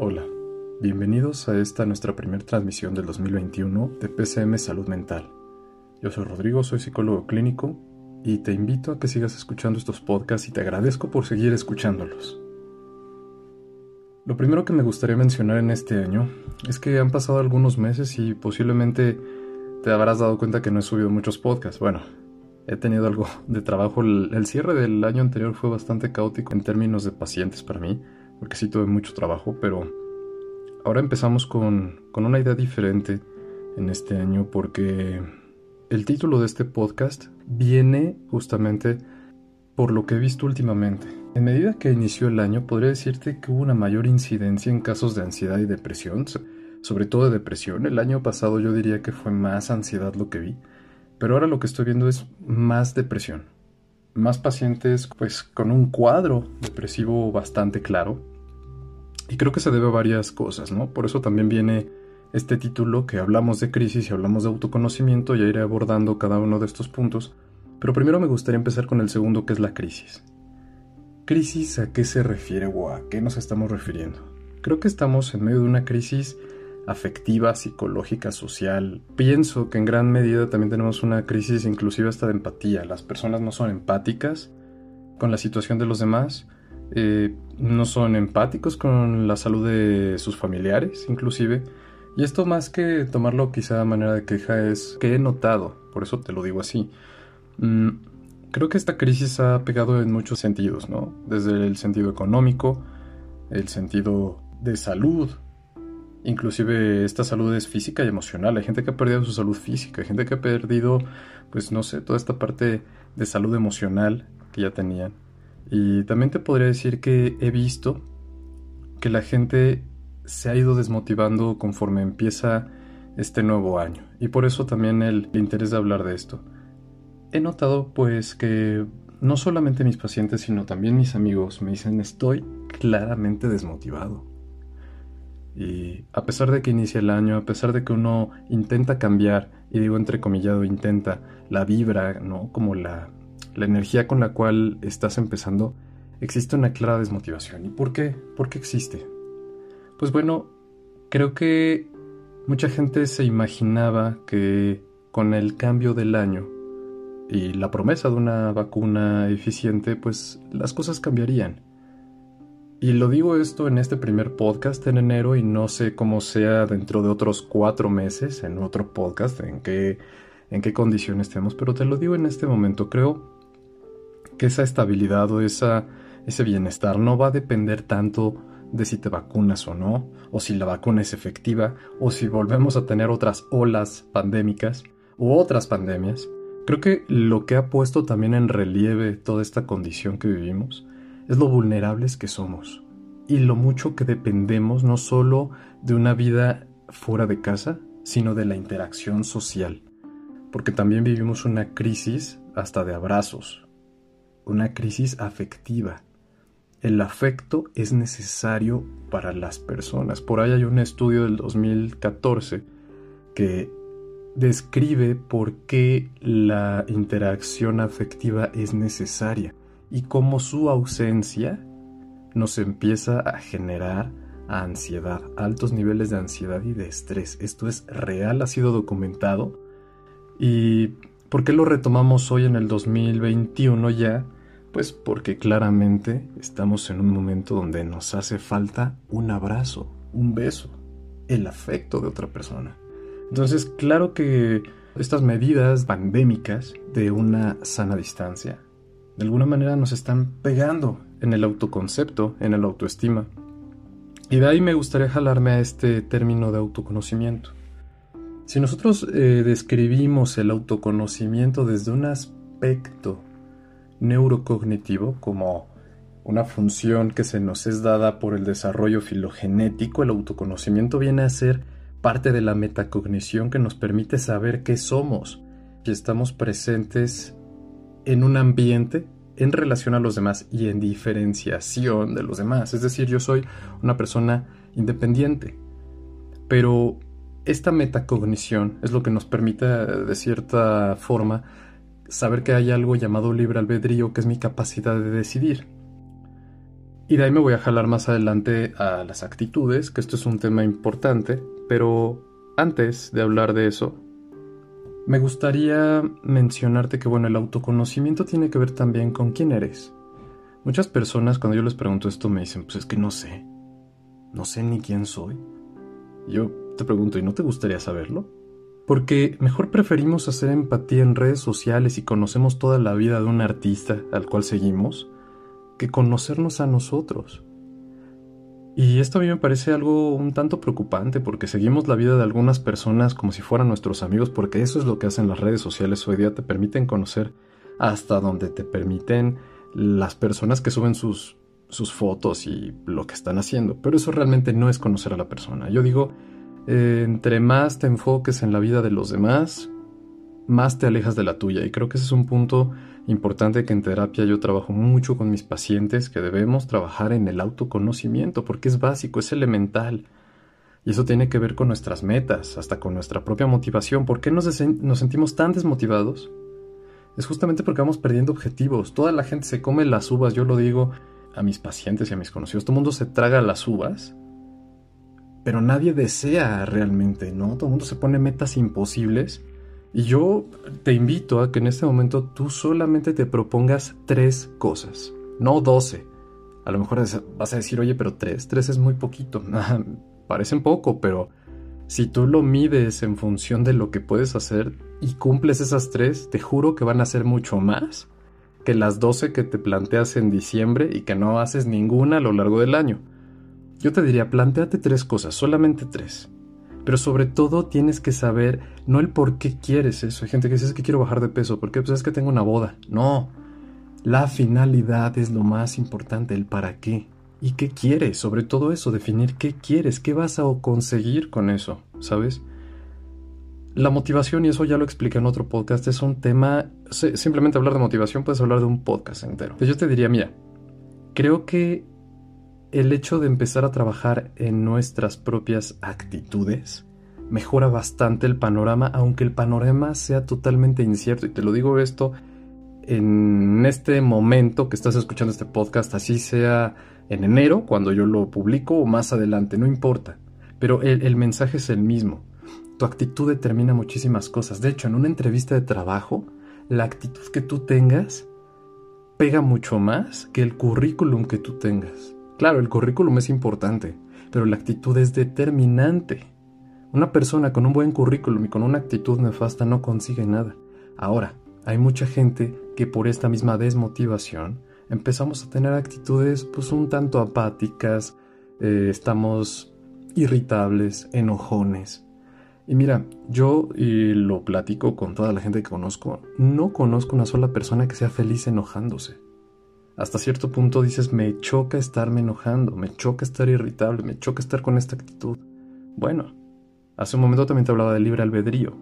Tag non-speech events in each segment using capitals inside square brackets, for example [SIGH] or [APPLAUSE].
Hola, bienvenidos a esta nuestra primera transmisión del 2021 de PCM Salud Mental. Yo soy Rodrigo, soy psicólogo clínico y te invito a que sigas escuchando estos podcasts y te agradezco por seguir escuchándolos. Lo primero que me gustaría mencionar en este año es que han pasado algunos meses y posiblemente te habrás dado cuenta que no he subido muchos podcasts. Bueno, he tenido algo de trabajo. El, el cierre del año anterior fue bastante caótico en términos de pacientes para mí porque sí tuve mucho trabajo, pero ahora empezamos con, con una idea diferente en este año porque el título de este podcast viene justamente por lo que he visto últimamente. En medida que inició el año, podría decirte que hubo una mayor incidencia en casos de ansiedad y depresión, sobre todo de depresión. El año pasado yo diría que fue más ansiedad lo que vi, pero ahora lo que estoy viendo es más depresión más pacientes pues con un cuadro depresivo bastante claro. Y creo que se debe a varias cosas, ¿no? Por eso también viene este título que hablamos de crisis y hablamos de autoconocimiento, ya iré abordando cada uno de estos puntos, pero primero me gustaría empezar con el segundo que es la crisis. ¿Crisis a qué se refiere o a qué nos estamos refiriendo? Creo que estamos en medio de una crisis afectiva, psicológica, social. Pienso que en gran medida también tenemos una crisis inclusive hasta de empatía. Las personas no son empáticas con la situación de los demás, eh, no son empáticos con la salud de sus familiares inclusive. Y esto más que tomarlo quizá a manera de queja es que he notado, por eso te lo digo así. Mm, creo que esta crisis ha pegado en muchos sentidos, ¿no? Desde el sentido económico, el sentido de salud, Inclusive esta salud es física y emocional. Hay gente que ha perdido su salud física, hay gente que ha perdido, pues no sé, toda esta parte de salud emocional que ya tenían. Y también te podría decir que he visto que la gente se ha ido desmotivando conforme empieza este nuevo año. Y por eso también el interés de hablar de esto. He notado pues que no solamente mis pacientes, sino también mis amigos me dicen estoy claramente desmotivado. Y a pesar de que inicia el año, a pesar de que uno intenta cambiar, y digo entrecomillado intenta, la vibra, ¿no? Como la, la energía con la cual estás empezando, existe una clara desmotivación. ¿Y por qué? ¿Por qué existe? Pues bueno, creo que mucha gente se imaginaba que con el cambio del año y la promesa de una vacuna eficiente, pues las cosas cambiarían. Y lo digo esto en este primer podcast en enero y no sé cómo sea dentro de otros cuatro meses en otro podcast, en qué, en qué condiciones estemos, pero te lo digo en este momento. Creo que esa estabilidad o esa, ese bienestar no va a depender tanto de si te vacunas o no, o si la vacuna es efectiva, o si volvemos a tener otras olas pandémicas u otras pandemias. Creo que lo que ha puesto también en relieve toda esta condición que vivimos es lo vulnerables que somos y lo mucho que dependemos no solo de una vida fuera de casa, sino de la interacción social. Porque también vivimos una crisis hasta de abrazos, una crisis afectiva. El afecto es necesario para las personas. Por ahí hay un estudio del 2014 que describe por qué la interacción afectiva es necesaria y cómo su ausencia nos empieza a generar ansiedad, altos niveles de ansiedad y de estrés. Esto es real, ha sido documentado. ¿Y por qué lo retomamos hoy en el 2021 ya? Pues porque claramente estamos en un momento donde nos hace falta un abrazo, un beso, el afecto de otra persona. Entonces, claro que estas medidas pandémicas de una sana distancia, de alguna manera nos están pegando en el autoconcepto, en el autoestima. Y de ahí me gustaría jalarme a este término de autoconocimiento. Si nosotros eh, describimos el autoconocimiento desde un aspecto neurocognitivo, como una función que se nos es dada por el desarrollo filogenético, el autoconocimiento viene a ser parte de la metacognición que nos permite saber qué somos, si estamos presentes en un ambiente en relación a los demás y en diferenciación de los demás. Es decir, yo soy una persona independiente. Pero esta metacognición es lo que nos permite, de cierta forma, saber que hay algo llamado libre albedrío, que es mi capacidad de decidir. Y de ahí me voy a jalar más adelante a las actitudes, que esto es un tema importante, pero antes de hablar de eso, me gustaría mencionarte que, bueno, el autoconocimiento tiene que ver también con quién eres. Muchas personas cuando yo les pregunto esto me dicen, pues es que no sé, no sé ni quién soy. Yo te pregunto, ¿y no te gustaría saberlo? Porque mejor preferimos hacer empatía en redes sociales y conocemos toda la vida de un artista al cual seguimos que conocernos a nosotros. Y esto a mí me parece algo un tanto preocupante porque seguimos la vida de algunas personas como si fueran nuestros amigos porque eso es lo que hacen las redes sociales hoy día, te permiten conocer hasta donde te permiten las personas que suben sus, sus fotos y lo que están haciendo, pero eso realmente no es conocer a la persona. Yo digo, eh, entre más te enfoques en la vida de los demás, más te alejas de la tuya y creo que ese es un punto Importante que en terapia yo trabajo mucho con mis pacientes que debemos trabajar en el autoconocimiento porque es básico, es elemental. Y eso tiene que ver con nuestras metas, hasta con nuestra propia motivación. ¿Por qué nos, sentimos tan desmotivados? Es justamente porque vamos perdiendo objetivos. Toda la gente se come las uvas, yo lo digo a mis pacientes y a mis conocidos. Todo el mundo se traga las uvas, pero nadie desea realmente, ¿no? Todo el mundo se pone metas imposibles y yo te invito a que en este momento tú solamente te propongas tres cosas, no doce. A lo mejor vas a decir, oye, pero tres, tres es muy poquito. [LAUGHS] Parecen poco, pero si tú lo mides en función de lo que puedes hacer y cumples esas tres, te juro que van a ser mucho más que las doce que te planteas en diciembre y que no haces ninguna a lo largo del año. Yo te diría, planteate tres cosas, solamente tres. Pero sobre todo tienes que saber no el por qué quieres eso. Hay gente que dice que quiero bajar de peso, porque pues es que tengo una boda. No, la finalidad es lo más importante, el para qué. ¿Y qué quieres? Sobre todo eso, definir qué quieres, qué vas a conseguir con eso, ¿sabes? La motivación, y eso ya lo expliqué en otro podcast, es un tema, simplemente hablar de motivación puedes hablar de un podcast entero. Yo te diría, mira, creo que el hecho de empezar a trabajar en nuestras propias actitudes mejora bastante el panorama, aunque el panorama sea totalmente incierto. Y te lo digo esto en este momento que estás escuchando este podcast, así sea en enero, cuando yo lo publico, o más adelante, no importa. Pero el, el mensaje es el mismo. Tu actitud determina muchísimas cosas. De hecho, en una entrevista de trabajo, la actitud que tú tengas pega mucho más que el currículum que tú tengas. Claro, el currículum es importante, pero la actitud es determinante. Una persona con un buen currículum y con una actitud nefasta no consigue nada. Ahora, hay mucha gente que por esta misma desmotivación empezamos a tener actitudes pues un tanto apáticas, eh, estamos irritables, enojones. Y mira, yo y lo platico con toda la gente que conozco, no conozco una sola persona que sea feliz enojándose hasta cierto punto dices, me choca estarme enojando, me choca estar irritable, me choca estar con esta actitud. Bueno, hace un momento también te hablaba de libre albedrío.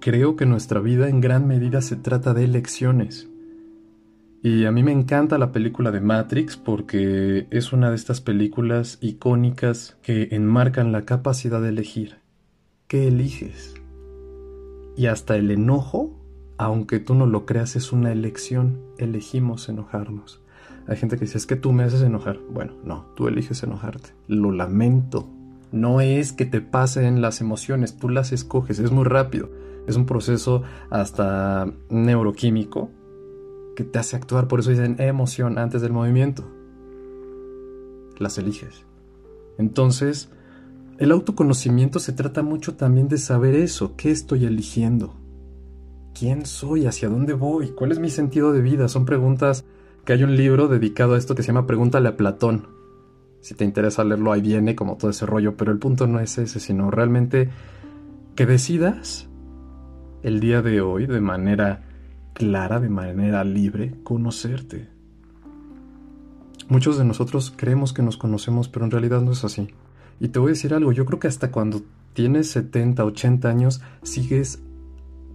Creo que nuestra vida en gran medida se trata de elecciones. Y a mí me encanta la película de Matrix porque es una de estas películas icónicas que enmarcan la capacidad de elegir. ¿Qué eliges? Y hasta el enojo aunque tú no lo creas, es una elección. Elegimos enojarnos. Hay gente que dice, es que tú me haces enojar. Bueno, no, tú eliges enojarte. Lo lamento. No es que te pasen las emociones, tú las escoges, es muy rápido. Es un proceso hasta neuroquímico que te hace actuar. Por eso dicen emoción antes del movimiento. Las eliges. Entonces, el autoconocimiento se trata mucho también de saber eso, qué estoy eligiendo ¿Quién soy? ¿Hacia dónde voy? ¿Cuál es mi sentido de vida? Son preguntas que hay un libro dedicado a esto que se llama Pregúntale a Platón. Si te interesa leerlo, ahí viene como todo ese rollo, pero el punto no es ese, sino realmente que decidas el día de hoy de manera clara, de manera libre, conocerte. Muchos de nosotros creemos que nos conocemos, pero en realidad no es así. Y te voy a decir algo, yo creo que hasta cuando tienes 70, 80 años, sigues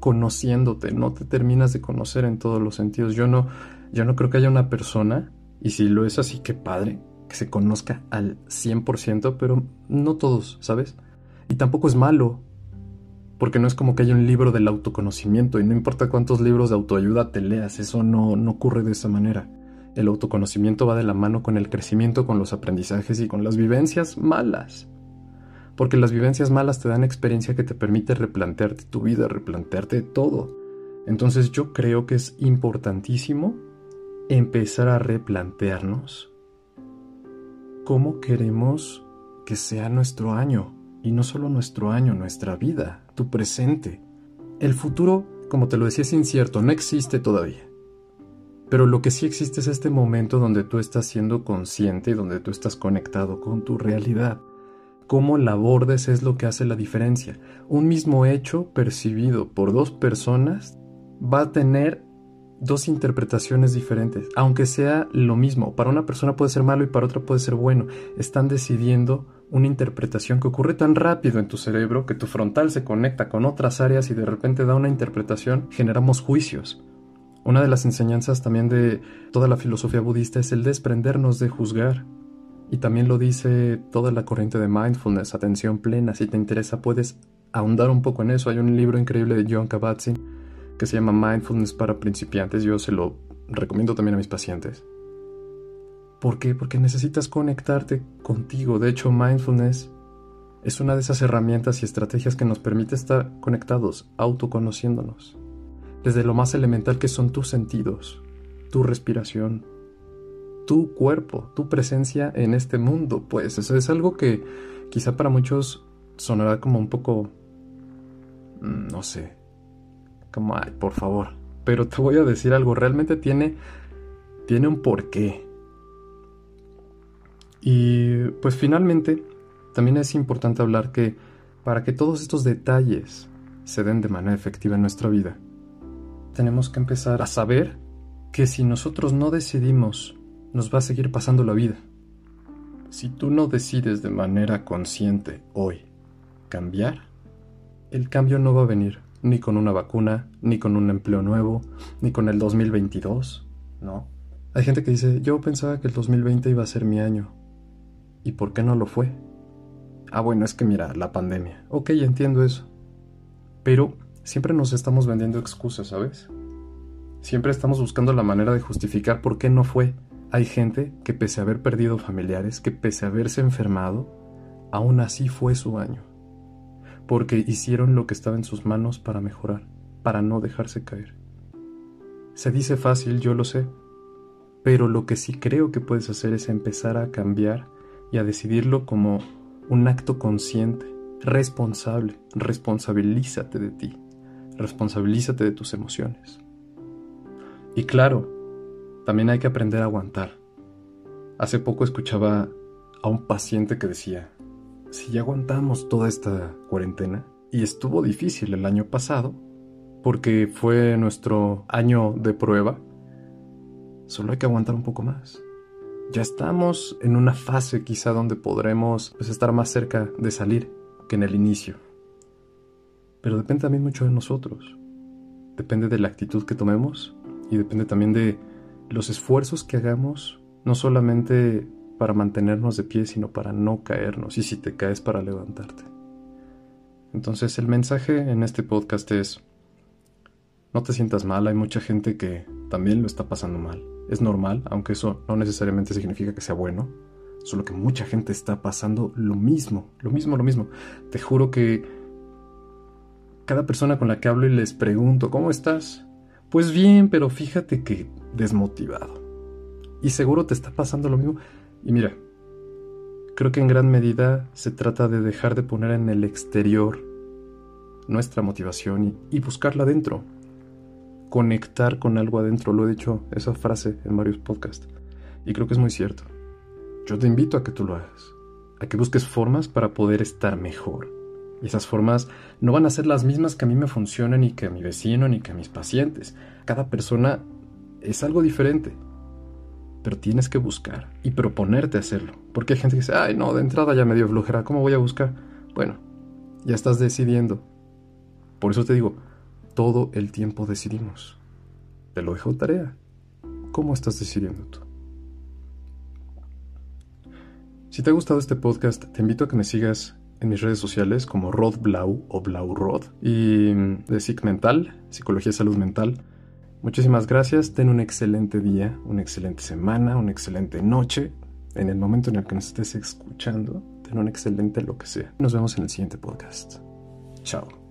conociéndote, no te terminas de conocer en todos los sentidos. Yo no, yo no creo que haya una persona, y si lo es así, qué padre, que se conozca al 100%, pero no todos, ¿sabes? Y tampoco es malo, porque no es como que haya un libro del autoconocimiento, y no importa cuántos libros de autoayuda te leas, eso no, no ocurre de esa manera. El autoconocimiento va de la mano con el crecimiento, con los aprendizajes y con las vivencias malas. Porque las vivencias malas te dan experiencia que te permite replantearte tu vida, replantearte todo. Entonces yo creo que es importantísimo empezar a replantearnos cómo queremos que sea nuestro año. Y no solo nuestro año, nuestra vida, tu presente. El futuro, como te lo decía, es incierto, no existe todavía. Pero lo que sí existe es este momento donde tú estás siendo consciente y donde tú estás conectado con tu realidad. Cómo la abordes es lo que hace la diferencia. Un mismo hecho percibido por dos personas va a tener dos interpretaciones diferentes, aunque sea lo mismo. Para una persona puede ser malo y para otra puede ser bueno. Están decidiendo una interpretación que ocurre tan rápido en tu cerebro que tu frontal se conecta con otras áreas y de repente da una interpretación, generamos juicios. Una de las enseñanzas también de toda la filosofía budista es el desprendernos de juzgar. Y también lo dice toda la corriente de mindfulness, atención plena. Si te interesa puedes ahondar un poco en eso. Hay un libro increíble de John Kabat-Zinn que se llama Mindfulness para principiantes. Yo se lo recomiendo también a mis pacientes. ¿Por qué? Porque necesitas conectarte contigo. De hecho, mindfulness es una de esas herramientas y estrategias que nos permite estar conectados, autoconociéndonos. Desde lo más elemental que son tus sentidos, tu respiración, tu cuerpo, tu presencia en este mundo. Pues eso es algo que quizá para muchos sonará como un poco... Mm, no sé. Como, ay, por favor. Pero te voy a decir algo, realmente tiene, tiene un porqué. Y pues finalmente, también es importante hablar que para que todos estos detalles se den de manera efectiva en nuestra vida, tenemos que empezar a saber que si nosotros no decidimos, nos va a seguir pasando la vida. Si tú no decides de manera consciente hoy cambiar, el cambio no va a venir ni con una vacuna, ni con un empleo nuevo, ni con el 2022, ¿no? Hay gente que dice, yo pensaba que el 2020 iba a ser mi año, ¿Y por qué no lo fue? Ah, bueno, es que mira, la pandemia. Ok, entiendo eso. Pero siempre nos estamos vendiendo excusas, ¿sabes? Siempre estamos buscando la manera de justificar por qué no fue. Hay gente que pese a haber perdido familiares, que pese a haberse enfermado, aún así fue su año. Porque hicieron lo que estaba en sus manos para mejorar, para no dejarse caer. Se dice fácil, yo lo sé, pero lo que sí creo que puedes hacer es empezar a cambiar y a decidirlo como un acto consciente, responsable. Responsabilízate de ti, responsabilízate de tus emociones. Y claro, también hay que aprender a aguantar. Hace poco escuchaba a un paciente que decía, si ya aguantamos toda esta cuarentena, y estuvo difícil el año pasado, porque fue nuestro año de prueba, solo hay que aguantar un poco más ya estamos en una fase quizá donde podremos pues, estar más cerca de salir que en el inicio. Pero depende también mucho de nosotros. Depende de la actitud que tomemos y depende también de los esfuerzos que hagamos, no solamente para mantenernos de pie, sino para no caernos y si te caes para levantarte. Entonces el mensaje en este podcast es, no te sientas mal, hay mucha gente que también lo está pasando mal es normal, aunque eso no necesariamente significa que sea bueno. Solo que mucha gente está pasando lo mismo, lo mismo, lo mismo. Te juro que cada persona con la que hablo y les pregunto, ¿cómo estás? Pues bien, pero fíjate que desmotivado. Y seguro te está pasando lo mismo. Y mira, creo que en gran medida se trata de dejar de poner en el exterior nuestra motivación y, buscarla dentro conectar con algo adentro. Lo he dicho esa frase en varios podcasts. Y creo que es muy cierto. Yo te invito a que tú lo hagas. A que busques formas para poder estar mejor. Esas formas no van a ser las mismas que a mí me funcionan, ni que a mi vecino, ni que a mis pacientes. Cada persona es algo diferente. Pero tienes que buscar y proponerte hacerlo. Porque hay gente que dice, ay, no, de entrada ya me dio flojera, ¿cómo voy a buscar? Bueno, ya estás decidiendo. Por eso te digo, todo el tiempo decidimos. Te lo dejo tarea. ¿Cómo estás decidiendo tú? Si te ha gustado este podcast, te invito a que me sigas en mis redes sociales como Rod Blau o Blau Rod y de Psic Mental, Psicología y Salud Mental, Muchísimas gracias, ten un excelente día, una excelente semana, una excelente noche, en el momento en el que nos estés escuchando, ten un excelente lo que sea. Nos vemos en el siguiente podcast. Chao.